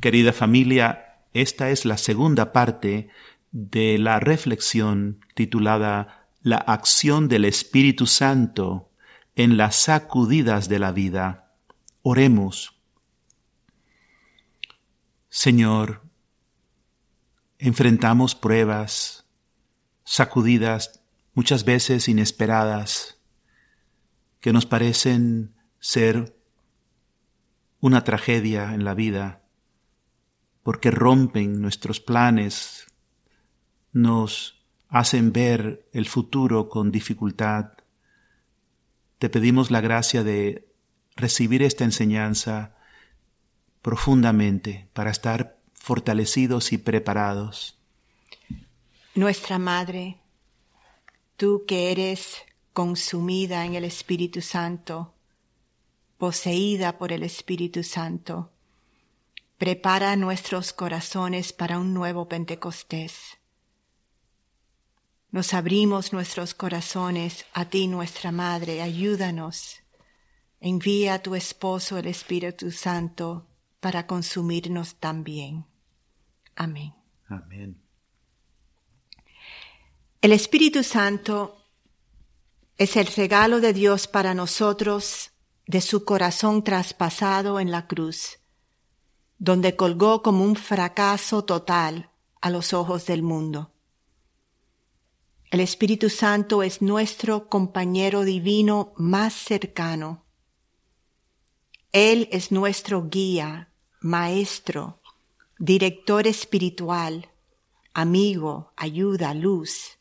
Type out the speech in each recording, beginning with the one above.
Querida familia, esta es la segunda parte de la reflexión titulada La acción del Espíritu Santo en las sacudidas de la vida. Oremos. Señor, enfrentamos pruebas, sacudidas muchas veces inesperadas, que nos parecen ser una tragedia en la vida, porque rompen nuestros planes, nos hacen ver el futuro con dificultad. Te pedimos la gracia de recibir esta enseñanza profundamente para estar fortalecidos y preparados. Nuestra Madre, tú que eres consumida en el Espíritu Santo, poseída por el Espíritu Santo, prepara nuestros corazones para un nuevo Pentecostés. Nos abrimos nuestros corazones a ti, nuestra Madre, ayúdanos. Envía a tu esposo el Espíritu Santo para consumirnos también. Amén. Amén. El Espíritu Santo es el regalo de Dios para nosotros de su corazón traspasado en la cruz, donde colgó como un fracaso total a los ojos del mundo. El Espíritu Santo es nuestro compañero divino más cercano. Él es nuestro guía, maestro, director espiritual, amigo, ayuda, luz.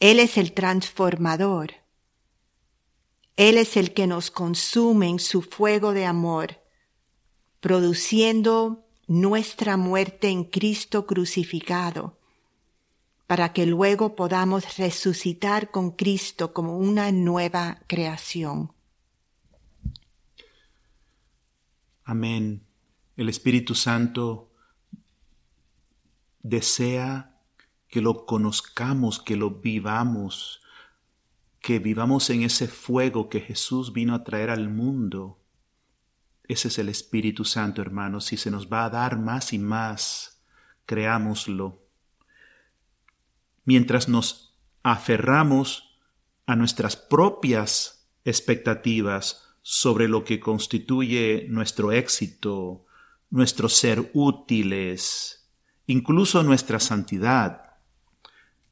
Él es el transformador. Él es el que nos consume en su fuego de amor, produciendo nuestra muerte en Cristo crucificado, para que luego podamos resucitar con Cristo como una nueva creación. Amén. El Espíritu Santo desea que lo conozcamos, que lo vivamos, que vivamos en ese fuego que Jesús vino a traer al mundo. Ese es el Espíritu Santo, hermanos, y se nos va a dar más y más, creámoslo. Mientras nos aferramos a nuestras propias expectativas sobre lo que constituye nuestro éxito, nuestro ser útiles, incluso nuestra santidad,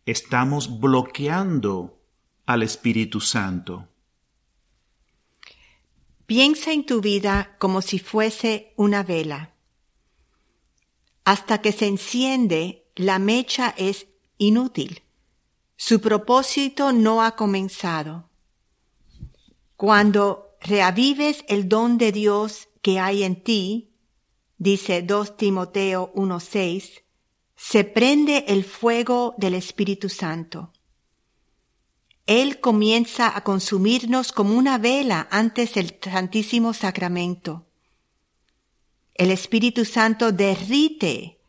estamos bloqueando al Espíritu Santo. Piensa en tu vida como si fuese una vela. Hasta que se enciende, la mecha es inútil. Su propósito no ha comenzado. Cuando reavives el don de Dios que hay en ti, dice 2 Timoteo 1.6, se prende el fuego del Espíritu Santo. Él comienza a consumirnos como una vela antes del Santísimo Sacramento. El Espíritu Santo derrite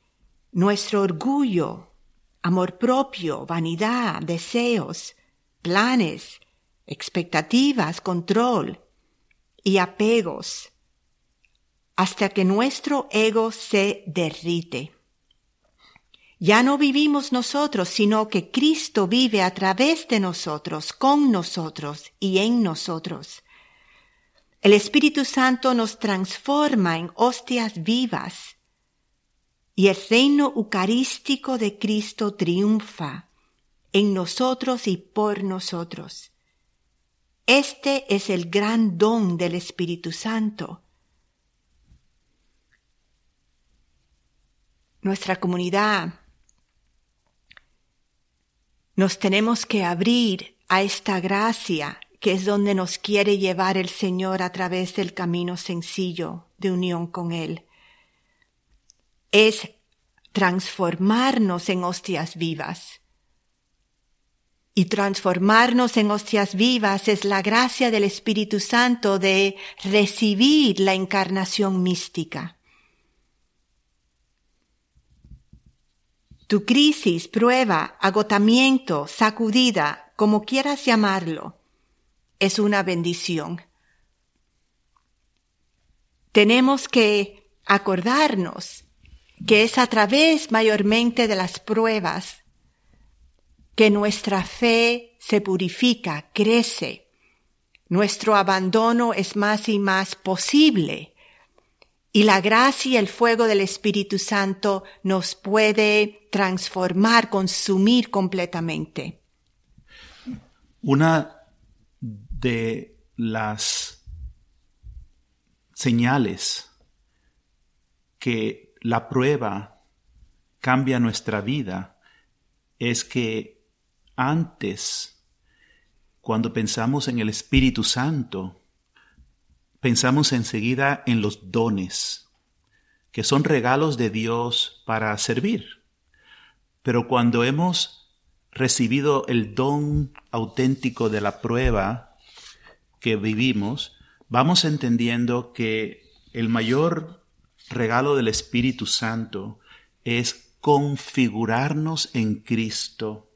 nuestro orgullo, amor propio, vanidad, deseos, planes, expectativas, control y apegos, hasta que nuestro ego se derrite. Ya no vivimos nosotros, sino que Cristo vive a través de nosotros, con nosotros y en nosotros. El Espíritu Santo nos transforma en hostias vivas y el reino eucarístico de Cristo triunfa en nosotros y por nosotros. Este es el gran don del Espíritu Santo. Nuestra comunidad nos tenemos que abrir a esta gracia que es donde nos quiere llevar el Señor a través del camino sencillo de unión con Él. Es transformarnos en hostias vivas. Y transformarnos en hostias vivas es la gracia del Espíritu Santo de recibir la encarnación mística. Tu crisis, prueba, agotamiento, sacudida, como quieras llamarlo, es una bendición. Tenemos que acordarnos que es a través mayormente de las pruebas que nuestra fe se purifica, crece, nuestro abandono es más y más posible y la gracia y el fuego del Espíritu Santo nos puede transformar, consumir completamente. Una de las señales que la prueba cambia nuestra vida es que antes, cuando pensamos en el Espíritu Santo, pensamos enseguida en los dones, que son regalos de Dios para servir. Pero cuando hemos recibido el don auténtico de la prueba que vivimos, vamos entendiendo que el mayor regalo del Espíritu Santo es configurarnos en Cristo,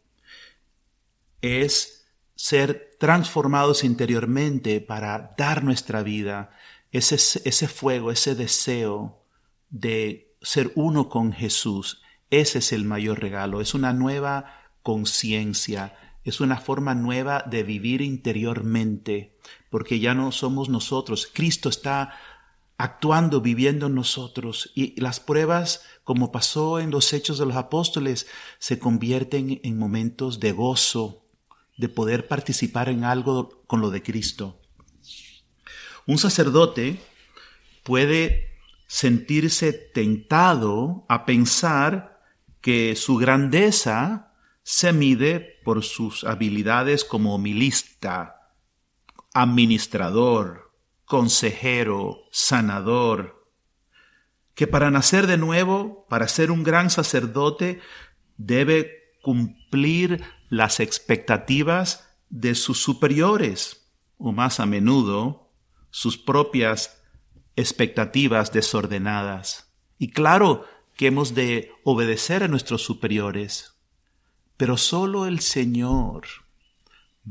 es ser transformados interiormente para dar nuestra vida, ese, ese fuego, ese deseo de ser uno con Jesús, ese es el mayor regalo, es una nueva conciencia, es una forma nueva de vivir interiormente, porque ya no somos nosotros, Cristo está actuando, viviendo en nosotros. Y las pruebas, como pasó en los hechos de los apóstoles, se convierten en momentos de gozo, de poder participar en algo con lo de Cristo. Un sacerdote puede sentirse tentado a pensar que su grandeza se mide por sus habilidades como homilista, administrador, consejero, sanador, que para nacer de nuevo, para ser un gran sacerdote, debe cumplir las expectativas de sus superiores, o más a menudo, sus propias expectativas desordenadas. Y claro que hemos de obedecer a nuestros superiores, pero solo el Señor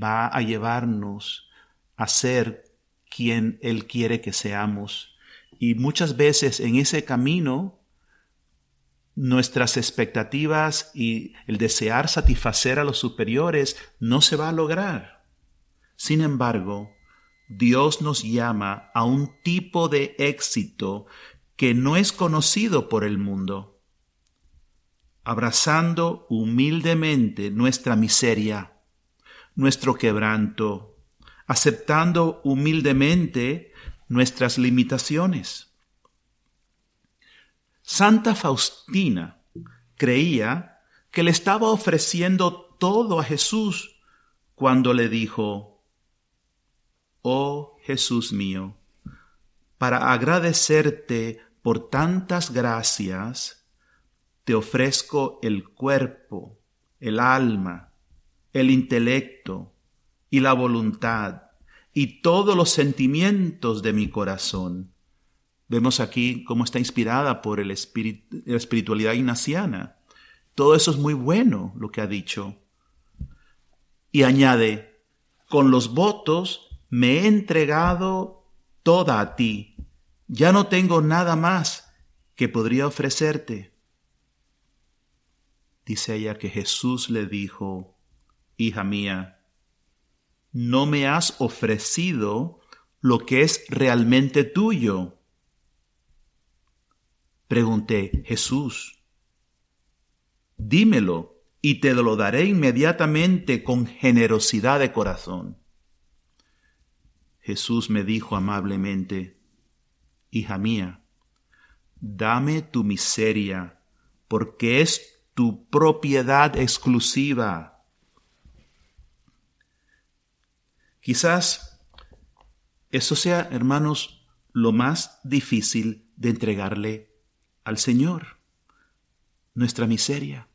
va a llevarnos a ser quien Él quiere que seamos. Y muchas veces en ese camino nuestras expectativas y el desear satisfacer a los superiores no se va a lograr. Sin embargo, Dios nos llama a un tipo de éxito que no es conocido por el mundo, abrazando humildemente nuestra miseria, nuestro quebranto, aceptando humildemente nuestras limitaciones. Santa Faustina creía que le estaba ofreciendo todo a Jesús cuando le dijo, Oh Jesús mío, para agradecerte por tantas gracias, te ofrezco el cuerpo, el alma, el intelecto, y la voluntad y todos los sentimientos de mi corazón. Vemos aquí cómo está inspirada por el la espiritualidad ignaciana. Todo eso es muy bueno lo que ha dicho. Y añade, con los votos me he entregado toda a ti. Ya no tengo nada más que podría ofrecerte. Dice ella que Jesús le dijo, Hija mía, no me has ofrecido lo que es realmente tuyo. Pregunté, Jesús, dímelo y te lo daré inmediatamente con generosidad de corazón. Jesús me dijo amablemente, Hija mía, dame tu miseria, porque es tu propiedad exclusiva Quizás eso sea, hermanos, lo más difícil de entregarle al Señor, nuestra miseria,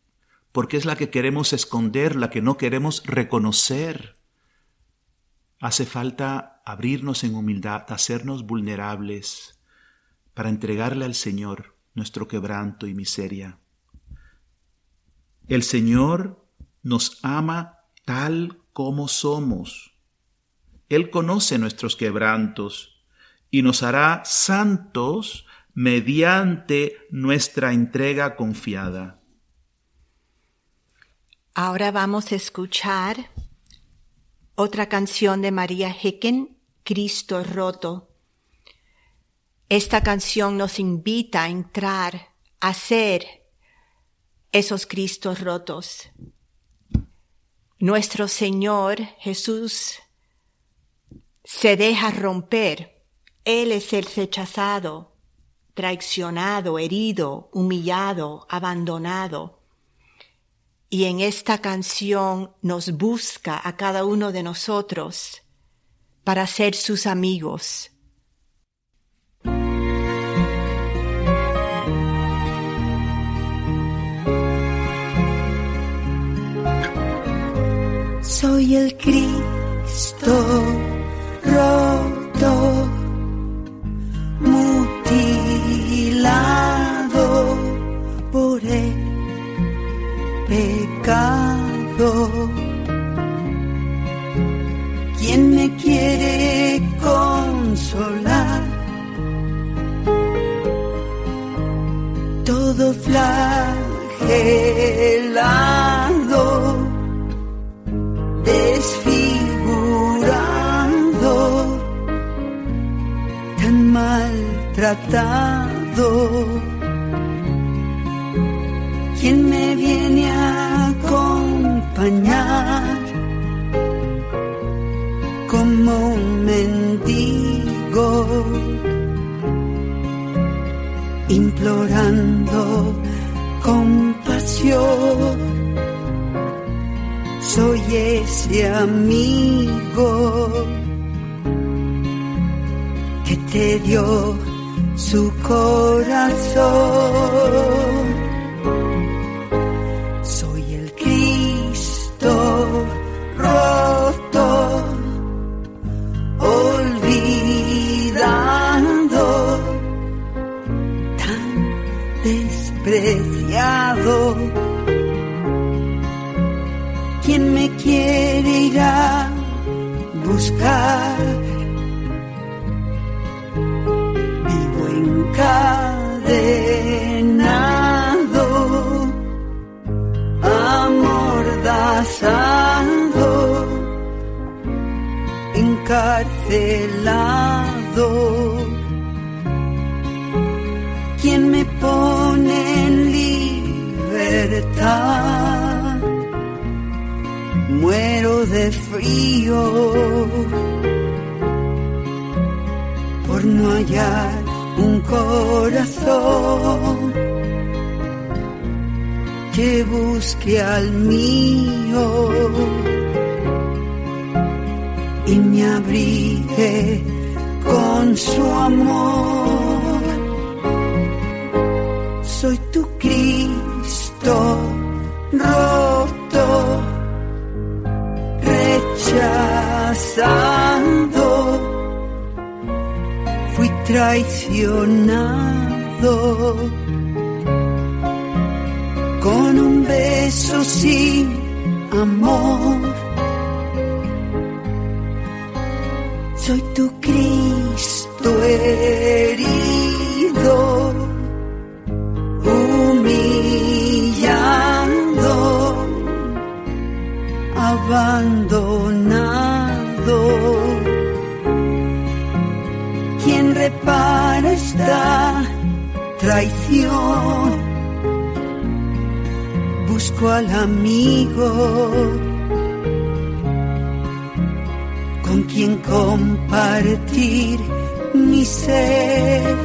porque es la que queremos esconder, la que no queremos reconocer. Hace falta abrirnos en humildad, hacernos vulnerables para entregarle al Señor nuestro quebranto y miseria. El Señor nos ama tal como somos él conoce nuestros quebrantos y nos hará santos mediante nuestra entrega confiada. Ahora vamos a escuchar otra canción de María Hecken, Cristo roto. Esta canción nos invita a entrar, a ser esos Cristos rotos. Nuestro Señor Jesús se deja romper. Él es el rechazado, traicionado, herido, humillado, abandonado. Y en esta canción nos busca a cada uno de nosotros para ser sus amigos. Soy el Cristo como un mendigo, implorando compasión. Soy ese amigo que te dio su corazón. Vivo encadenado, amordazado encarcelado. ¿Quién me pone en libertad? De frío por no hallar un corazón que busque al mío y me abrigue con su amor. Soy tu Cristo fui traicionado. Con un beso sin amor soy tu Cristo herido, humillando. Traición? Busco al amigo con quien compartir mi ser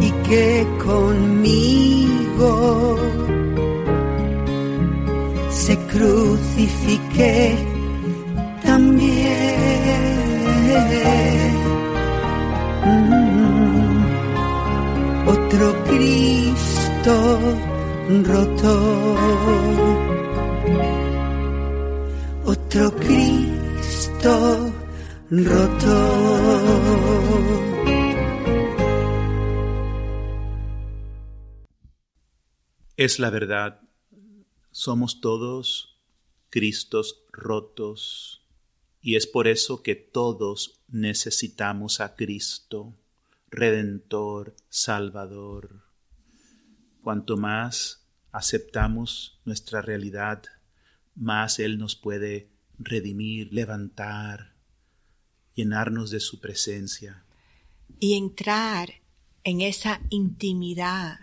y que conmigo se crucifique también. Cristo roto otro Cristo roto. Es la verdad, somos todos Cristos rotos y es por eso que todos necesitamos a Cristo. Redentor, Salvador. Cuanto más aceptamos nuestra realidad, más Él nos puede redimir, levantar, llenarnos de su presencia. Y entrar en esa intimidad,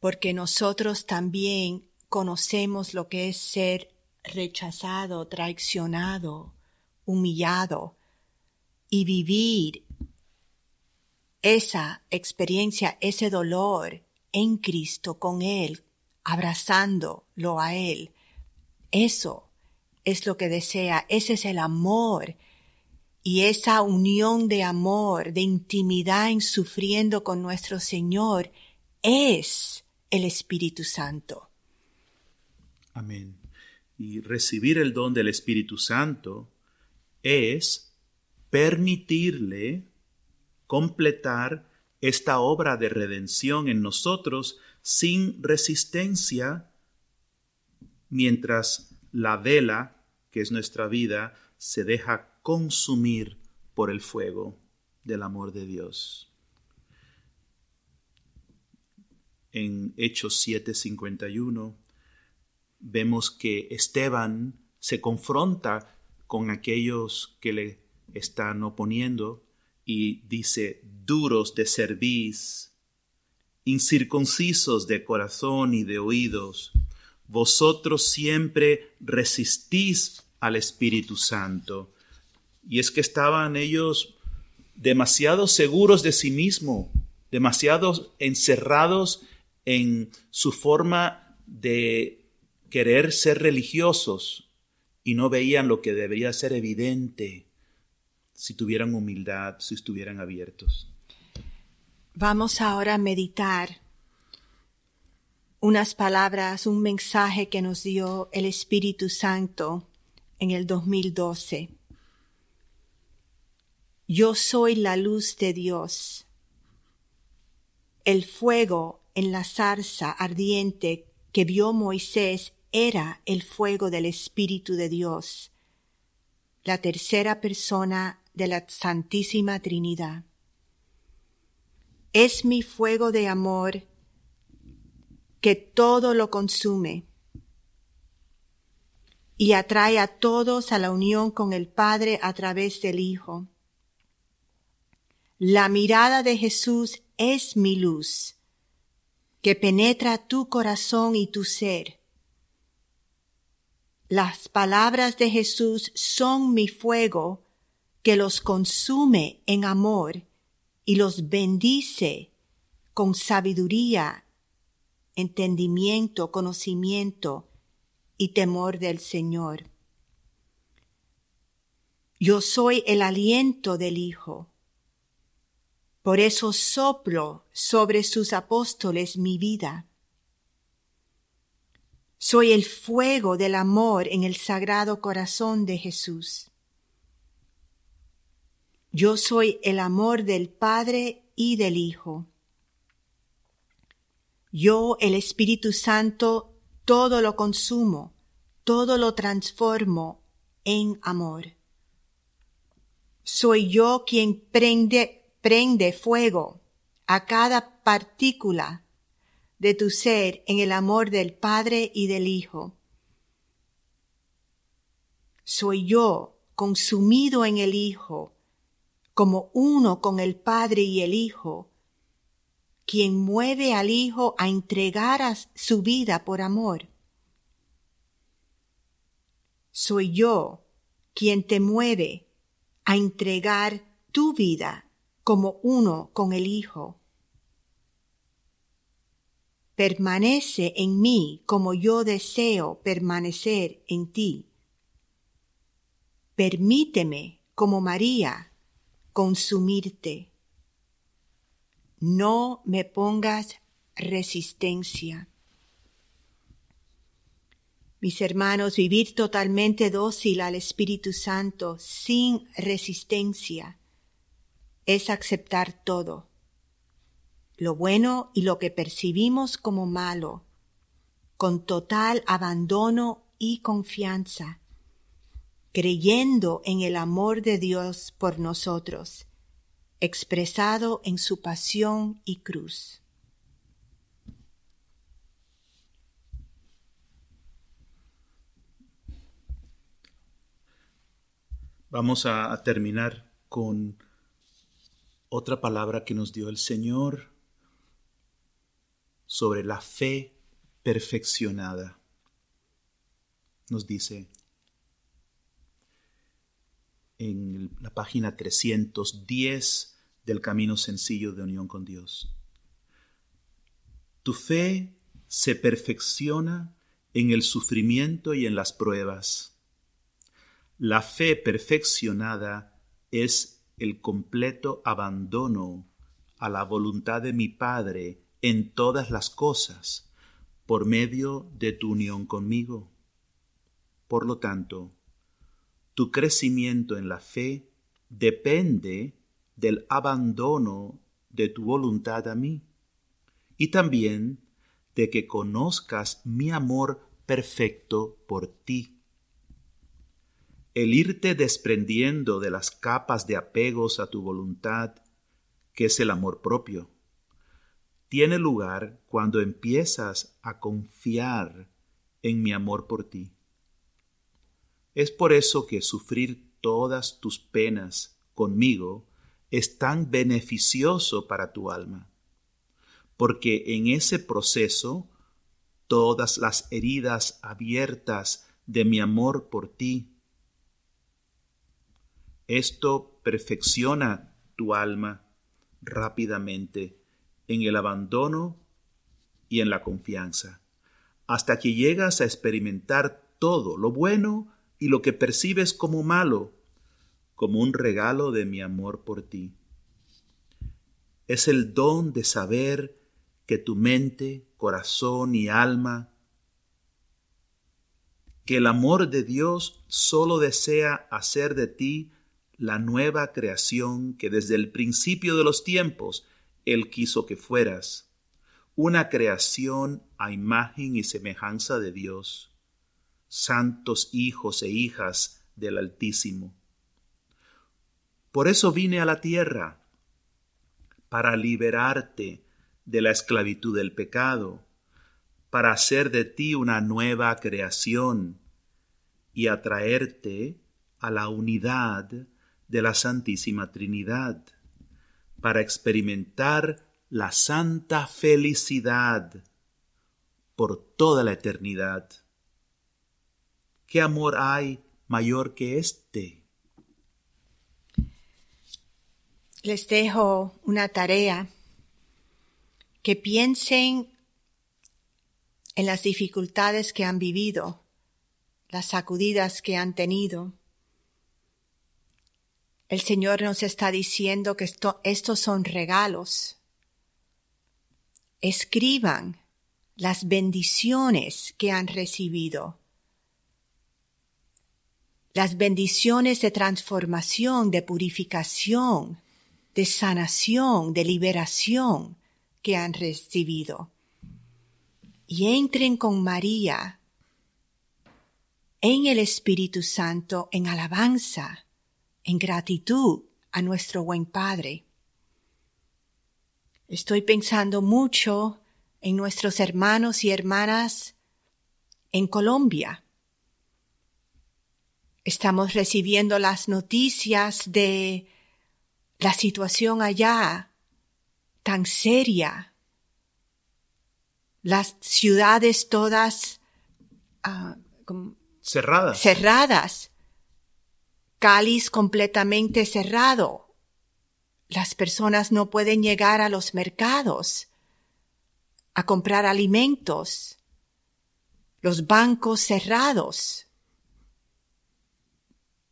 porque nosotros también conocemos lo que es ser rechazado, traicionado, humillado, y vivir esa experiencia, ese dolor en Cristo con Él, abrazándolo a Él. Eso es lo que desea, ese es el amor y esa unión de amor, de intimidad en sufriendo con nuestro Señor, es el Espíritu Santo. Amén. Y recibir el don del Espíritu Santo es permitirle completar esta obra de redención en nosotros sin resistencia mientras la vela, que es nuestra vida, se deja consumir por el fuego del amor de Dios. En Hechos 7:51 vemos que Esteban se confronta con aquellos que le están oponiendo y dice, duros de cerviz, incircuncisos de corazón y de oídos, vosotros siempre resistís al Espíritu Santo. Y es que estaban ellos demasiado seguros de sí mismo, demasiado encerrados en su forma de querer ser religiosos y no veían lo que debería ser evidente si tuvieran humildad, si estuvieran abiertos. Vamos ahora a meditar unas palabras, un mensaje que nos dio el Espíritu Santo en el 2012. Yo soy la luz de Dios. El fuego en la zarza ardiente que vio Moisés era el fuego del Espíritu de Dios, la tercera persona de la Santísima Trinidad. Es mi fuego de amor que todo lo consume y atrae a todos a la unión con el Padre a través del Hijo. La mirada de Jesús es mi luz, que penetra tu corazón y tu ser. Las palabras de Jesús son mi fuego que los consume en amor y los bendice con sabiduría, entendimiento, conocimiento y temor del Señor. Yo soy el aliento del Hijo. Por eso soplo sobre sus apóstoles mi vida. Soy el fuego del amor en el sagrado corazón de Jesús. Yo soy el amor del Padre y del Hijo. Yo, el Espíritu Santo, todo lo consumo, todo lo transformo en amor. Soy yo quien prende, prende fuego a cada partícula de tu ser en el amor del Padre y del Hijo. Soy yo consumido en el Hijo, como uno con el Padre y el Hijo, quien mueve al Hijo a entregar su vida por amor. Soy yo quien te mueve a entregar tu vida como uno con el Hijo. Permanece en mí como yo deseo permanecer en ti. Permíteme, como María, consumirte. No me pongas resistencia. Mis hermanos, vivir totalmente dócil al Espíritu Santo sin resistencia es aceptar todo, lo bueno y lo que percibimos como malo, con total abandono y confianza creyendo en el amor de Dios por nosotros expresado en su pasión y cruz. Vamos a, terminar con otra palabra que nos dio el Señor sobre la fe perfeccionada. Nos dice en la página 310 del Camino Sencillo de Unión con Dios. Tu fe se perfecciona en el sufrimiento y en las pruebas. La fe perfeccionada es el completo abandono a la voluntad de mi Padre en todas las cosas por medio de tu unión conmigo. Por lo tanto, tu crecimiento en la fe depende del abandono de tu voluntad a mí y también de que conozcas mi amor perfecto por ti. El irte desprendiendo de las capas de apegos a tu voluntad, que es el amor propio, tiene lugar cuando empiezas a confiar en mi amor por ti. Es por eso que sufrir todas tus penas conmigo es tan beneficioso para tu alma, porque en ese proceso todas las heridas abiertas de mi amor por ti, esto perfecciona tu alma rápidamente en el abandono y en la confianza, hasta que llegas a experimentar todo lo bueno y lo que percibes como malo, como un regalo de mi amor por ti. Es el don de saber que tu mente, corazón y alma, que el amor de Dios solo desea hacer de ti la nueva creación que desde el principio de los tiempos Él quiso que fueras, una creación a imagen y semejanza de Dios santos hijos e hijas del Altísimo. Por eso vine a la tierra, para liberarte de la esclavitud del pecado, para hacer de ti una nueva creación y atraerte a la unidad de la Santísima Trinidad, para experimentar la santa felicidad por toda la eternidad. ¿Qué amor hay mayor que este? Les dejo una tarea que piensen en las dificultades que han vivido, las sacudidas que han tenido. El Señor nos está diciendo que estos son regalos. Escriban las bendiciones que han recibido las bendiciones de transformación, de purificación, de sanación, de liberación que han recibido. Y entren con María en el Espíritu Santo en alabanza, en gratitud a nuestro buen Padre. Estoy pensando mucho en nuestros hermanos y hermanas en Colombia Estamos recibiendo las noticias de la situación allá tan seria. Las ciudades todas ah, cerradas. cerradas. Cáliz completamente cerrado. Las personas no pueden llegar a los mercados a comprar alimentos. Los bancos cerrados.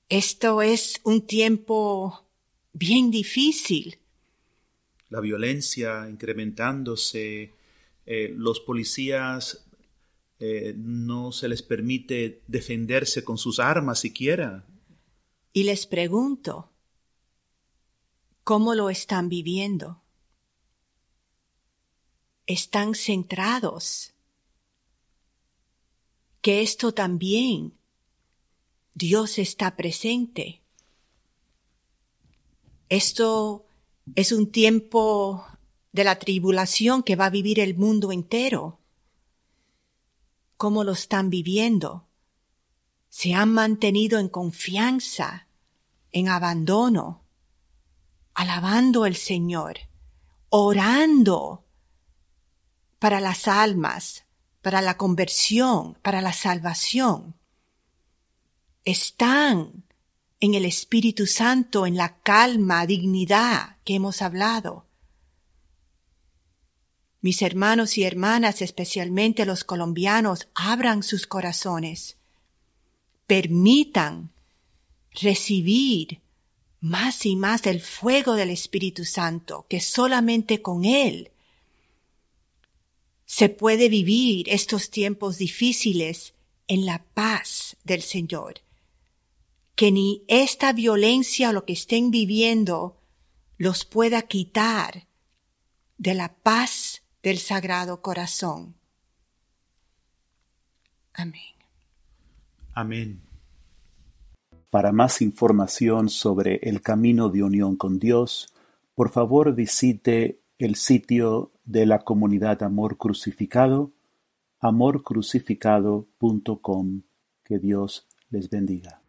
Esto es un tiempo bien difícil. La violencia incrementándose, eh, los policías eh, no se les permite defenderse con sus armas siquiera. Y les pregunto, ¿cómo lo están viviendo? ¿Están centrados? Que esto también Dios está presente. Esto Es un tiempo de la tribulación que va a vivir el mundo entero. ¿Cómo lo están viviendo? Se han mantenido en confianza, en abandono, alabando al Señor, orando para las almas, para la conversión, para la salvación. Están en el Espíritu Santo, en la calma, dignidad que hemos hablado. Mis hermanos y hermanas, especialmente los colombianos, abran sus corazones. Permitan recibir más y más el fuego del Espíritu Santo, que solamente con Él se puede vivir estos tiempos difíciles en la paz del Señor. Que ni esta violencia o lo que estén viviendo los pueda quitar de la paz del Sagrado Corazón. Amén. Amén. Para más información sobre el camino de unión con Dios, por favor visite el sitio de la comunidad Amor Crucificado, amorcrucificado.com. Que Dios les bendiga.